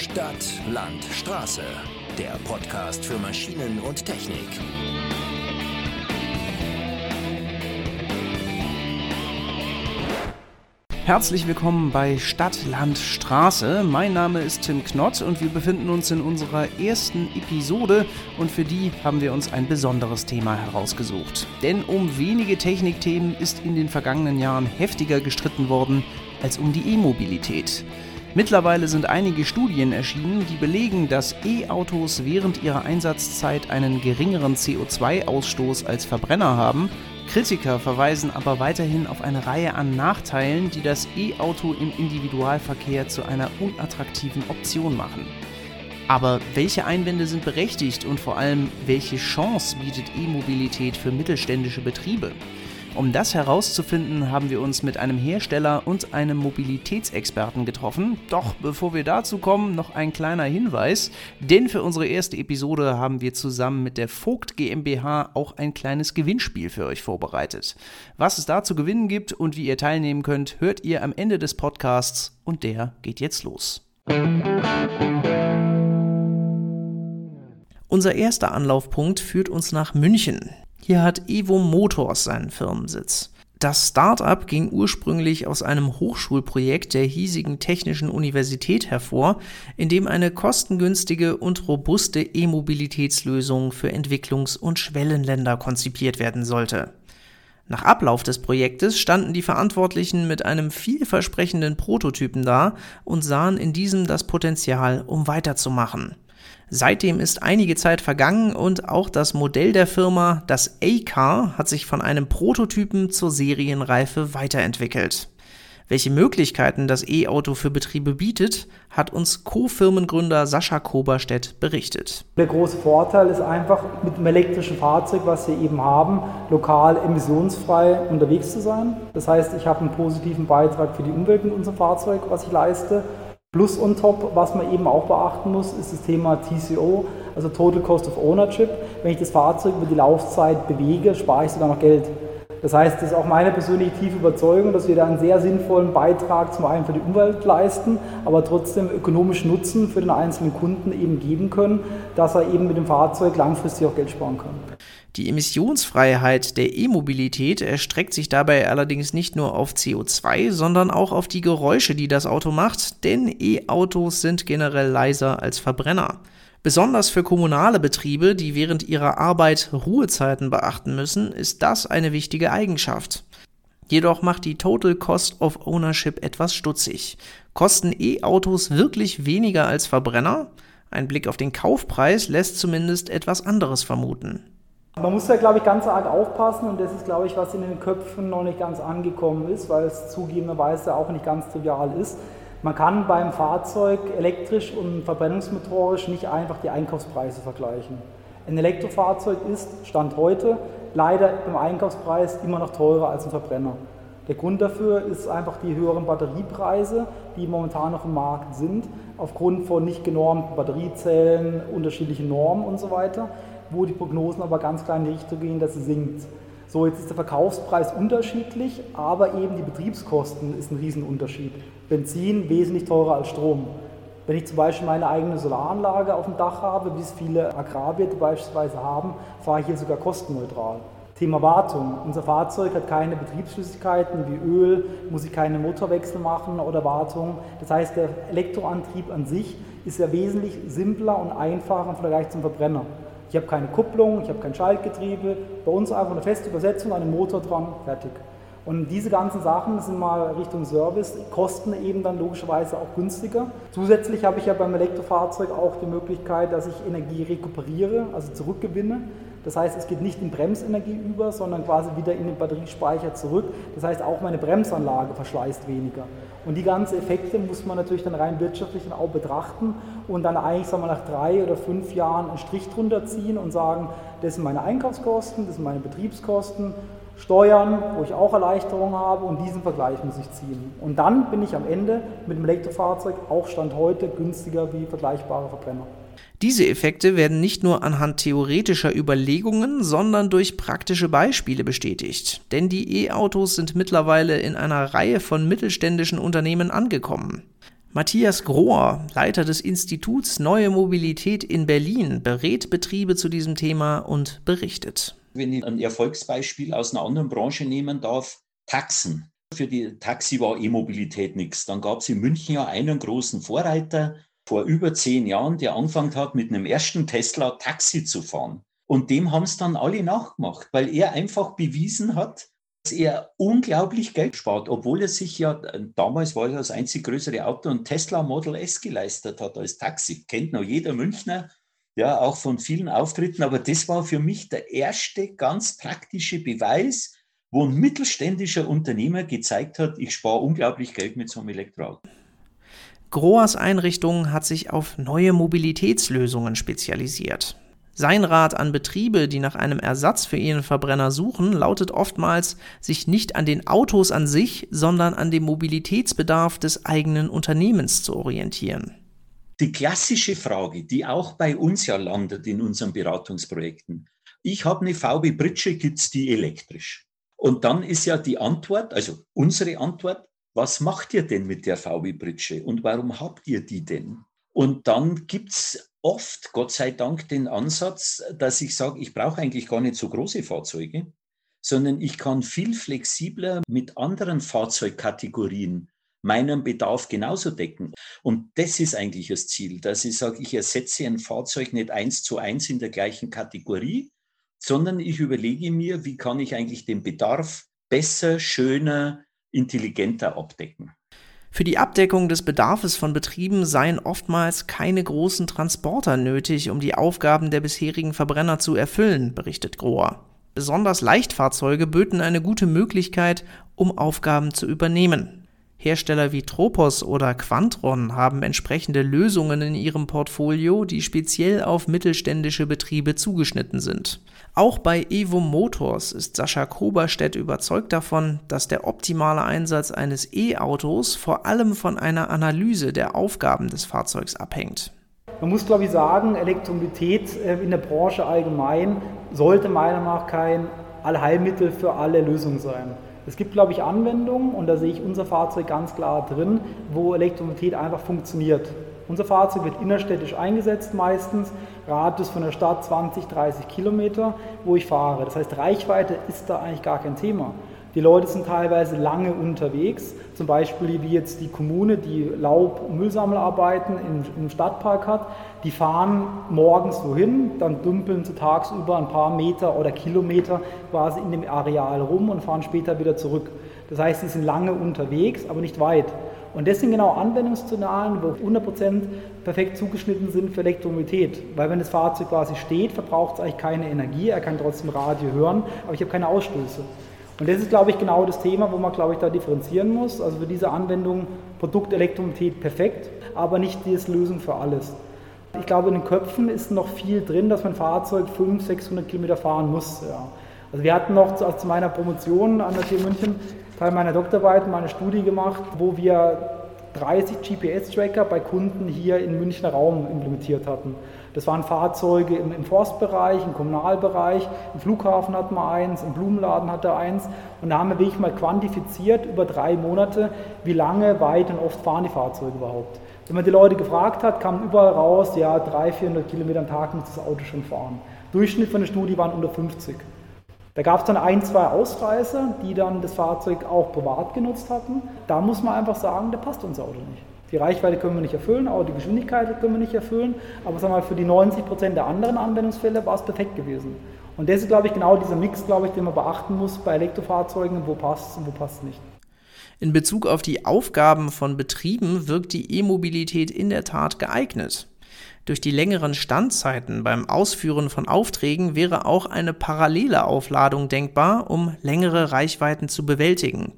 Stadt, Land, Straße. Der Podcast für Maschinen und Technik. Herzlich willkommen bei Stadt, Land, Straße. Mein Name ist Tim Knott und wir befinden uns in unserer ersten Episode und für die haben wir uns ein besonderes Thema herausgesucht. Denn um wenige Technikthemen ist in den vergangenen Jahren heftiger gestritten worden als um die E-Mobilität. Mittlerweile sind einige Studien erschienen, die belegen, dass E-Autos während ihrer Einsatzzeit einen geringeren CO2-Ausstoß als Verbrenner haben. Kritiker verweisen aber weiterhin auf eine Reihe an Nachteilen, die das E-Auto im Individualverkehr zu einer unattraktiven Option machen. Aber welche Einwände sind berechtigt und vor allem welche Chance bietet E-Mobilität für mittelständische Betriebe? Um das herauszufinden, haben wir uns mit einem Hersteller und einem Mobilitätsexperten getroffen. Doch bevor wir dazu kommen, noch ein kleiner Hinweis, denn für unsere erste Episode haben wir zusammen mit der Vogt GmbH auch ein kleines Gewinnspiel für euch vorbereitet. Was es da zu gewinnen gibt und wie ihr teilnehmen könnt, hört ihr am Ende des Podcasts und der geht jetzt los. Unser erster Anlaufpunkt führt uns nach München. Hier hat Evo Motors seinen Firmensitz. Das Start-up ging ursprünglich aus einem Hochschulprojekt der hiesigen Technischen Universität hervor, in dem eine kostengünstige und robuste E-Mobilitätslösung für Entwicklungs- und Schwellenländer konzipiert werden sollte. Nach Ablauf des Projektes standen die Verantwortlichen mit einem vielversprechenden Prototypen da und sahen in diesem das Potenzial, um weiterzumachen. Seitdem ist einige Zeit vergangen und auch das Modell der Firma, das A-Car, hat sich von einem Prototypen zur Serienreife weiterentwickelt. Welche Möglichkeiten das E-Auto für Betriebe bietet, hat uns Co-Firmengründer Sascha Koberstedt berichtet. Der große Vorteil ist einfach, mit dem elektrischen Fahrzeug, was wir eben haben, lokal emissionsfrei unterwegs zu sein. Das heißt, ich habe einen positiven Beitrag für die Umwelt mit unserem Fahrzeug, was ich leiste. Plus on top, was man eben auch beachten muss, ist das Thema TCO, also Total Cost of Ownership. Wenn ich das Fahrzeug über die Laufzeit bewege, spare ich sogar noch Geld. Das heißt, das ist auch meine persönliche tiefe Überzeugung, dass wir da einen sehr sinnvollen Beitrag zum einen für die Umwelt leisten, aber trotzdem ökonomischen Nutzen für den einzelnen Kunden eben geben können, dass er eben mit dem Fahrzeug langfristig auch Geld sparen kann. Die Emissionsfreiheit der E-Mobilität erstreckt sich dabei allerdings nicht nur auf CO2, sondern auch auf die Geräusche, die das Auto macht, denn E-Autos sind generell leiser als Verbrenner. Besonders für kommunale Betriebe, die während ihrer Arbeit Ruhezeiten beachten müssen, ist das eine wichtige Eigenschaft. Jedoch macht die Total Cost of Ownership etwas stutzig. Kosten E-Autos wirklich weniger als Verbrenner? Ein Blick auf den Kaufpreis lässt zumindest etwas anderes vermuten. Man muss da, glaube ich, ganz arg aufpassen und das ist, glaube ich, was in den Köpfen noch nicht ganz angekommen ist, weil es zugegebenerweise auch nicht ganz trivial ist. Man kann beim Fahrzeug elektrisch und verbrennungsmotorisch nicht einfach die Einkaufspreise vergleichen. Ein Elektrofahrzeug ist, Stand heute, leider beim Einkaufspreis immer noch teurer als ein Verbrenner. Der Grund dafür ist einfach die höheren Batteriepreise, die momentan noch im Markt sind, aufgrund von nicht genormten Batteriezellen, unterschiedlichen Normen und so weiter wo die Prognosen aber ganz klar in die Richtung gehen, dass sie sinkt. So, jetzt ist der Verkaufspreis unterschiedlich, aber eben die Betriebskosten ist ein Riesenunterschied. Benzin wesentlich teurer als Strom. Wenn ich zum Beispiel meine eigene Solaranlage auf dem Dach habe, wie es viele Agrarwirte beispielsweise haben, fahre ich hier sogar kostenneutral. Thema Wartung. Unser Fahrzeug hat keine Betriebsflüssigkeiten wie Öl, muss ich keine Motorwechsel machen oder Wartung. Das heißt, der Elektroantrieb an sich ist ja wesentlich simpler und einfacher im Vergleich zum Verbrenner. Ich habe keine Kupplung, ich habe kein Schaltgetriebe. Bei uns einfach eine feste Übersetzung, einen Motor dran, fertig. Und diese ganzen Sachen sind mal Richtung Service, kosten eben dann logischerweise auch günstiger. Zusätzlich habe ich ja beim Elektrofahrzeug auch die Möglichkeit, dass ich Energie rekuperiere, also zurückgewinne. Das heißt, es geht nicht in Bremsenergie über, sondern quasi wieder in den Batteriespeicher zurück. Das heißt, auch meine Bremsanlage verschleißt weniger. Und die ganzen Effekte muss man natürlich dann rein wirtschaftlich auch betrachten und dann eigentlich sagen wir, nach drei oder fünf Jahren einen Strich drunter ziehen und sagen, das sind meine Einkaufskosten, das sind meine Betriebskosten, Steuern, wo ich auch Erleichterungen habe und diesen Vergleich muss ich ziehen. Und dann bin ich am Ende mit dem Elektrofahrzeug auch Stand heute günstiger wie vergleichbare Verbrenner. Diese Effekte werden nicht nur anhand theoretischer Überlegungen, sondern durch praktische Beispiele bestätigt. Denn die E-Autos sind mittlerweile in einer Reihe von mittelständischen Unternehmen angekommen. Matthias Grohr, Leiter des Instituts Neue Mobilität in Berlin, berät Betriebe zu diesem Thema und berichtet. Wenn ich ein Erfolgsbeispiel aus einer anderen Branche nehmen darf, Taxen. Für die Taxi war E-Mobilität nichts. Dann gab es in München ja einen großen Vorreiter vor über zehn Jahren, der angefangen hat, mit einem ersten Tesla Taxi zu fahren. Und dem haben es dann alle nachgemacht, weil er einfach bewiesen hat, dass er unglaublich Geld spart, obwohl er sich ja, damals war er das einzig größere Auto, ein Tesla Model S geleistet hat als Taxi. Kennt noch jeder Münchner, ja, auch von vielen Auftritten. Aber das war für mich der erste ganz praktische Beweis, wo ein mittelständischer Unternehmer gezeigt hat, ich spare unglaublich Geld mit so einem Elektroauto. Groas Einrichtung hat sich auf neue Mobilitätslösungen spezialisiert. Sein Rat an Betriebe, die nach einem Ersatz für ihren Verbrenner suchen, lautet oftmals, sich nicht an den Autos an sich, sondern an dem Mobilitätsbedarf des eigenen Unternehmens zu orientieren. Die klassische Frage, die auch bei uns ja landet in unseren Beratungsprojekten. Ich habe eine VW Britsche, gibt es die elektrisch? Und dann ist ja die Antwort, also unsere Antwort, was macht ihr denn mit der VW Britsche und warum habt ihr die denn? Und dann gibt es oft, Gott sei Dank, den Ansatz, dass ich sage, ich brauche eigentlich gar nicht so große Fahrzeuge, sondern ich kann viel flexibler mit anderen Fahrzeugkategorien meinen Bedarf genauso decken. Und das ist eigentlich das Ziel, dass ich sage, ich ersetze ein Fahrzeug nicht eins zu eins in der gleichen Kategorie, sondern ich überlege mir, wie kann ich eigentlich den Bedarf besser, schöner, intelligenter abdecken. Für die Abdeckung des Bedarfs von Betrieben seien oftmals keine großen Transporter nötig, um die Aufgaben der bisherigen Verbrenner zu erfüllen, berichtet Grohr. Besonders Leichtfahrzeuge böten eine gute Möglichkeit, um Aufgaben zu übernehmen. Hersteller wie Tropos oder Quantron haben entsprechende Lösungen in ihrem Portfolio, die speziell auf mittelständische Betriebe zugeschnitten sind. Auch bei Evo Motors ist Sascha Koberstedt überzeugt davon, dass der optimale Einsatz eines E-Autos vor allem von einer Analyse der Aufgaben des Fahrzeugs abhängt. Man muss, glaube ich, sagen, Elektromobilität äh, in der Branche allgemein sollte meiner Meinung nach kein Allheilmittel für alle Lösungen sein. Es gibt, glaube ich, Anwendungen, und da sehe ich unser Fahrzeug ganz klar drin, wo Elektromobilität einfach funktioniert. Unser Fahrzeug wird innerstädtisch eingesetzt meistens, Radius von der Stadt 20, 30 Kilometer, wo ich fahre. Das heißt, Reichweite ist da eigentlich gar kein Thema. Die Leute sind teilweise lange unterwegs, zum Beispiel wie jetzt die Kommune, die Laub- und Müllsammelarbeiten im, im Stadtpark hat. Die fahren morgens wohin, dann dümpeln sie tagsüber ein paar Meter oder Kilometer quasi in dem Areal rum und fahren später wieder zurück. Das heißt, sie sind lange unterwegs, aber nicht weit. Und das sind genau Anwendungsszenarien, wo 100% perfekt zugeschnitten sind für Elektromobilität. Weil wenn das Fahrzeug quasi steht, verbraucht es eigentlich keine Energie, er kann trotzdem Radio hören, aber ich habe keine Ausstöße. Und das ist, glaube ich, genau das Thema, wo man, glaube ich, da differenzieren muss. Also für diese Anwendung Produkt Elektromobilität perfekt, aber nicht die Lösung für alles. Ich glaube, in den Köpfen ist noch viel drin, dass mein Fahrzeug 500, 600 Kilometer fahren muss. Ja. Also wir hatten noch zu, zu meiner Promotion an der TU München Teil meiner Doktorarbeit, meine Studie gemacht, wo wir 30 GPS-Tracker bei Kunden hier im Münchner Raum implementiert hatten. Das waren Fahrzeuge im, im, Forstbereich, im Kommunalbereich, im Flughafen hatten wir eins, im Blumenladen hatte eins. Und da haben wir wirklich mal quantifiziert über drei Monate, wie lange, weit und oft fahren die Fahrzeuge überhaupt. Wenn man die Leute gefragt hat, kam überall raus, ja, 300, 400 Kilometer am Tag muss das Auto schon fahren. Durchschnitt von der Studie waren unter 50. Da gab es dann ein, zwei Ausreißer, die dann das Fahrzeug auch privat genutzt hatten. Da muss man einfach sagen, da passt unser Auto nicht. Die Reichweite können wir nicht erfüllen, auch die Geschwindigkeit können wir nicht erfüllen. Aber sagen mal, für die 90 Prozent der anderen Anwendungsfälle war es perfekt gewesen. Und das ist, glaube ich, genau dieser Mix, glaube ich, den man beachten muss bei Elektrofahrzeugen, wo passt es und wo passt es nicht. In Bezug auf die Aufgaben von Betrieben wirkt die E-Mobilität in der Tat geeignet. Durch die längeren Standzeiten beim Ausführen von Aufträgen wäre auch eine parallele Aufladung denkbar, um längere Reichweiten zu bewältigen.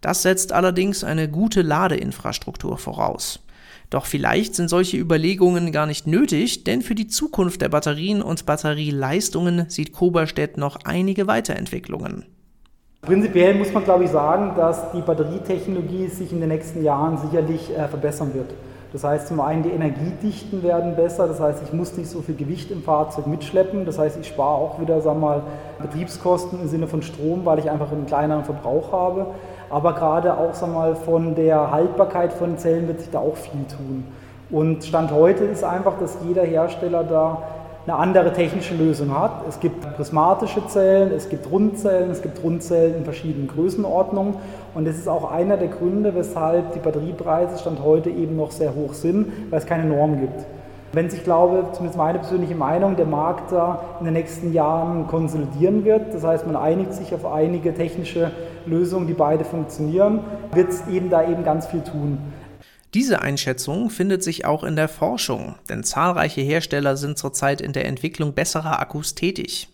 Das setzt allerdings eine gute Ladeinfrastruktur voraus. Doch vielleicht sind solche Überlegungen gar nicht nötig, denn für die Zukunft der Batterien und Batterieleistungen sieht Koberstedt noch einige Weiterentwicklungen. Prinzipiell muss man, glaube ich, sagen, dass die Batterietechnologie sich in den nächsten Jahren sicherlich äh, verbessern wird. Das heißt zum einen, die Energiedichten werden besser, das heißt, ich muss nicht so viel Gewicht im Fahrzeug mitschleppen, das heißt, ich spare auch wieder sagen wir mal, Betriebskosten im Sinne von Strom, weil ich einfach einen kleineren Verbrauch habe. aber gerade auch sag mal, von der Haltbarkeit von Zellen wird sich da auch viel tun. Und Stand heute ist einfach, dass jeder Hersteller da eine andere technische Lösung hat. Es gibt prismatische Zellen, es gibt Rundzellen, es gibt Rundzellen in verschiedenen Größenordnungen und das ist auch einer der Gründe, weshalb die Batteriepreise Stand heute eben noch sehr hoch sind, weil es keine Norm gibt. Wenn sich, glaube zumindest meine persönliche Meinung, der Markt da in den nächsten Jahren konsolidieren wird, das heißt, man einigt sich auf einige technische Lösungen, die beide funktionieren, wird es eben da eben ganz viel tun. Diese Einschätzung findet sich auch in der Forschung, denn zahlreiche Hersteller sind zurzeit in der Entwicklung besserer Akkus tätig.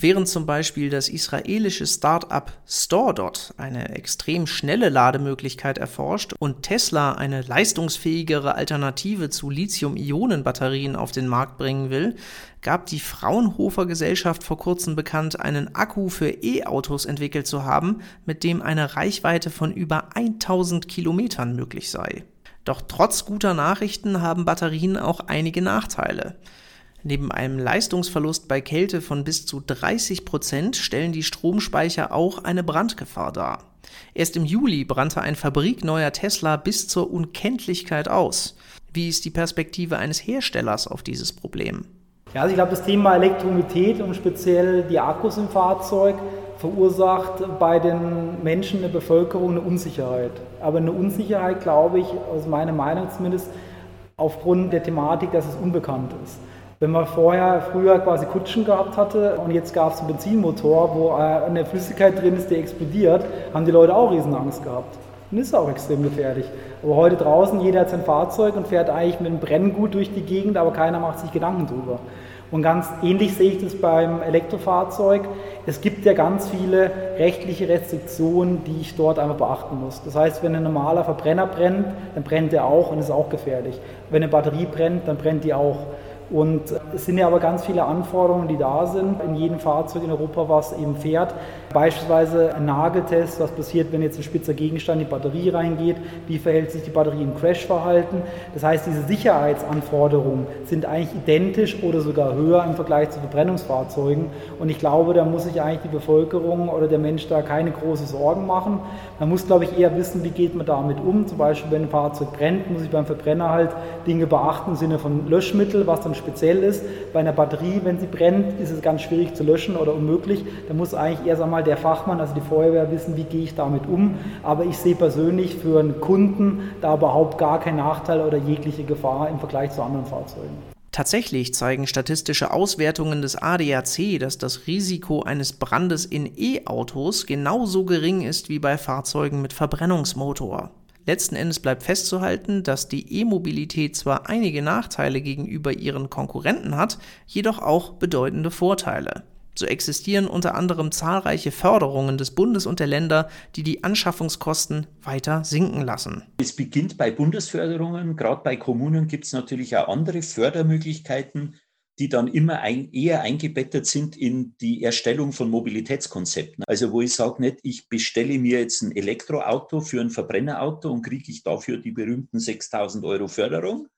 Während zum Beispiel das israelische Start-up StoreDot eine extrem schnelle Lademöglichkeit erforscht und Tesla eine leistungsfähigere Alternative zu Lithium-Ionen-Batterien auf den Markt bringen will, gab die Fraunhofer Gesellschaft vor kurzem bekannt, einen Akku für E-Autos entwickelt zu haben, mit dem eine Reichweite von über 1000 Kilometern möglich sei. Doch trotz guter Nachrichten haben Batterien auch einige Nachteile. Neben einem Leistungsverlust bei Kälte von bis zu 30 Prozent stellen die Stromspeicher auch eine Brandgefahr dar. Erst im Juli brannte ein fabrikneuer Tesla bis zur Unkenntlichkeit aus. Wie ist die Perspektive eines Herstellers auf dieses Problem? Ja, also ich glaube, das Thema Elektromobilität und speziell die Akkus im Fahrzeug verursacht bei den Menschen der Bevölkerung eine Unsicherheit. Aber eine Unsicherheit, glaube ich, aus meiner Meinung zumindest, aufgrund der Thematik, dass es unbekannt ist. Wenn man vorher, früher quasi Kutschen gehabt hatte und jetzt gab es einen Benzinmotor, wo eine Flüssigkeit drin ist, die explodiert, haben die Leute auch Riesenangst gehabt. Und ist auch extrem gefährlich. Aber heute draußen, jeder hat sein Fahrzeug und fährt eigentlich mit einem Brenngut durch die Gegend, aber keiner macht sich Gedanken drüber. Und ganz ähnlich sehe ich das beim Elektrofahrzeug. Es gibt ja ganz viele rechtliche Restriktionen, die ich dort einfach beachten muss. Das heißt, wenn ein normaler Verbrenner brennt, dann brennt er auch und ist auch gefährlich. Wenn eine Batterie brennt, dann brennt die auch. Und es sind ja aber ganz viele Anforderungen, die da sind in jedem Fahrzeug in Europa, was eben fährt. Beispielsweise ein Nageltest, was passiert, wenn jetzt ein spitzer Gegenstand in die Batterie reingeht, wie verhält sich die Batterie im Crashverhalten. Das heißt, diese Sicherheitsanforderungen sind eigentlich identisch oder sogar höher im Vergleich zu Verbrennungsfahrzeugen. Und ich glaube, da muss sich eigentlich die Bevölkerung oder der Mensch da keine großen Sorgen machen. Man muss, glaube ich, eher wissen, wie geht man damit um. Zum Beispiel, wenn ein Fahrzeug brennt, muss ich beim Verbrenner halt Dinge beachten im Sinne von Löschmittel, was dann speziell ist. Bei einer Batterie, wenn sie brennt, ist es ganz schwierig zu löschen oder unmöglich. Da muss eigentlich erst einmal der Fachmann, also die Feuerwehr, wissen, wie gehe ich damit um. Aber ich sehe persönlich für einen Kunden da überhaupt gar keinen Nachteil oder jegliche Gefahr im Vergleich zu anderen Fahrzeugen. Tatsächlich zeigen statistische Auswertungen des ADAC, dass das Risiko eines Brandes in E-Autos genauso gering ist wie bei Fahrzeugen mit Verbrennungsmotor. Letzten Endes bleibt festzuhalten, dass die E-Mobilität zwar einige Nachteile gegenüber ihren Konkurrenten hat, jedoch auch bedeutende Vorteile. So existieren unter anderem zahlreiche Förderungen des Bundes und der Länder, die die Anschaffungskosten weiter sinken lassen. Es beginnt bei Bundesförderungen, gerade bei Kommunen gibt es natürlich auch andere Fördermöglichkeiten, die dann immer ein, eher eingebettet sind in die Erstellung von Mobilitätskonzepten. Also wo ich sage nicht, ich bestelle mir jetzt ein Elektroauto für ein Verbrennerauto und kriege ich dafür die berühmten 6000 Euro Förderung,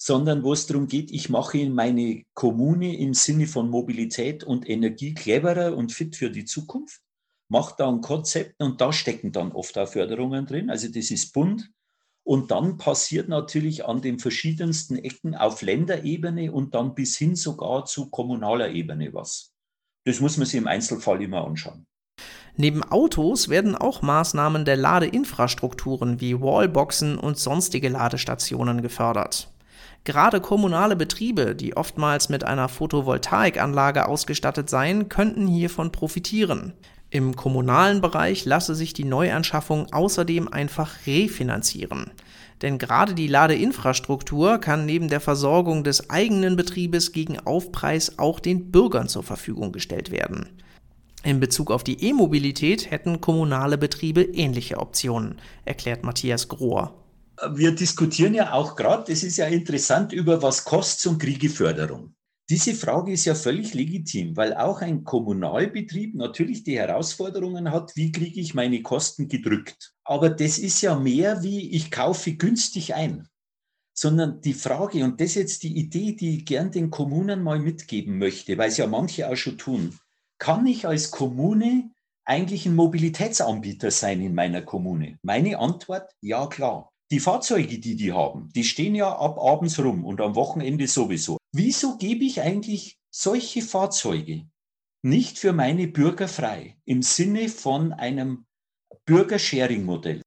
sondern wo es darum geht, ich mache meine Kommune im Sinne von Mobilität und Energie cleverer und fit für die Zukunft, mache da ein Konzept und da stecken dann oft auch Förderungen drin. Also das ist Bund, und dann passiert natürlich an den verschiedensten Ecken auf Länderebene und dann bis hin sogar zu kommunaler Ebene was. Das muss man sich im Einzelfall immer anschauen. Neben Autos werden auch Maßnahmen der Ladeinfrastrukturen wie Wallboxen und sonstige Ladestationen gefördert. Gerade kommunale Betriebe, die oftmals mit einer Photovoltaikanlage ausgestattet seien, könnten hiervon profitieren. Im kommunalen Bereich lasse sich die Neuanschaffung außerdem einfach refinanzieren. Denn gerade die Ladeinfrastruktur kann neben der Versorgung des eigenen Betriebes gegen Aufpreis auch den Bürgern zur Verfügung gestellt werden. In Bezug auf die E-Mobilität hätten kommunale Betriebe ähnliche Optionen, erklärt Matthias Grohr. Wir diskutieren ja auch gerade, das ist ja interessant, über was kostet und Kriegeförderung. Diese Frage ist ja völlig legitim, weil auch ein Kommunalbetrieb natürlich die Herausforderungen hat, wie kriege ich meine Kosten gedrückt. Aber das ist ja mehr wie, ich kaufe günstig ein, sondern die Frage, und das ist jetzt die Idee, die ich gern den Kommunen mal mitgeben möchte, weil es ja manche auch schon tun, kann ich als Kommune eigentlich ein Mobilitätsanbieter sein in meiner Kommune? Meine Antwort, ja klar. Die Fahrzeuge, die die haben, die stehen ja ab abends rum und am Wochenende sowieso. Wieso gebe ich eigentlich solche Fahrzeuge nicht für meine Bürger frei im Sinne von einem Bürgersharing-Modell?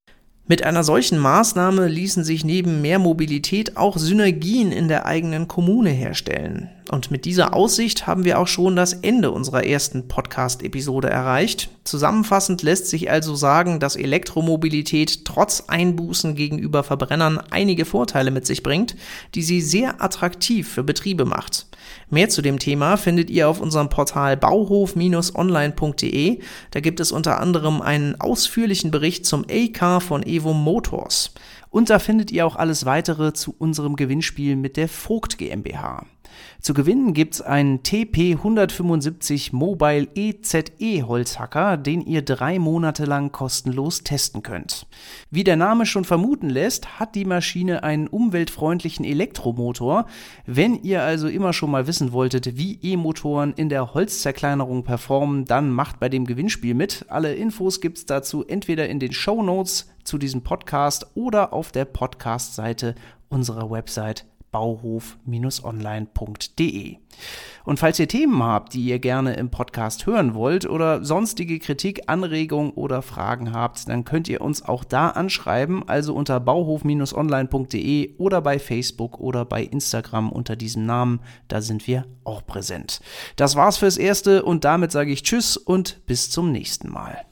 Mit einer solchen Maßnahme ließen sich neben mehr Mobilität auch Synergien in der eigenen Kommune herstellen. Und mit dieser Aussicht haben wir auch schon das Ende unserer ersten Podcast-Episode erreicht. Zusammenfassend lässt sich also sagen, dass Elektromobilität trotz Einbußen gegenüber Verbrennern einige Vorteile mit sich bringt, die sie sehr attraktiv für Betriebe macht. Mehr zu dem Thema findet ihr auf unserem Portal bauhof-online.de. Da gibt es unter anderem einen ausführlichen Bericht zum A-Car von Evo Motors. Und da findet ihr auch alles weitere zu unserem Gewinnspiel mit der Vogt GmbH. Zu gewinnen gibt's einen TP175 Mobile EZE Holzhacker, den ihr drei Monate lang kostenlos testen könnt. Wie der Name schon vermuten lässt, hat die Maschine einen umweltfreundlichen Elektromotor. Wenn ihr also immer schon mal wissen wolltet, wie E-Motoren in der Holzzerkleinerung performen, dann macht bei dem Gewinnspiel mit. Alle Infos gibt's dazu entweder in den Show Notes zu diesem Podcast oder auf der Podcast-Seite unserer Website bauhof-online.de. Und falls ihr Themen habt, die ihr gerne im Podcast hören wollt oder sonstige Kritik, Anregungen oder Fragen habt, dann könnt ihr uns auch da anschreiben, also unter bauhof-online.de oder bei Facebook oder bei Instagram unter diesem Namen, da sind wir auch präsent. Das war's fürs Erste und damit sage ich Tschüss und bis zum nächsten Mal.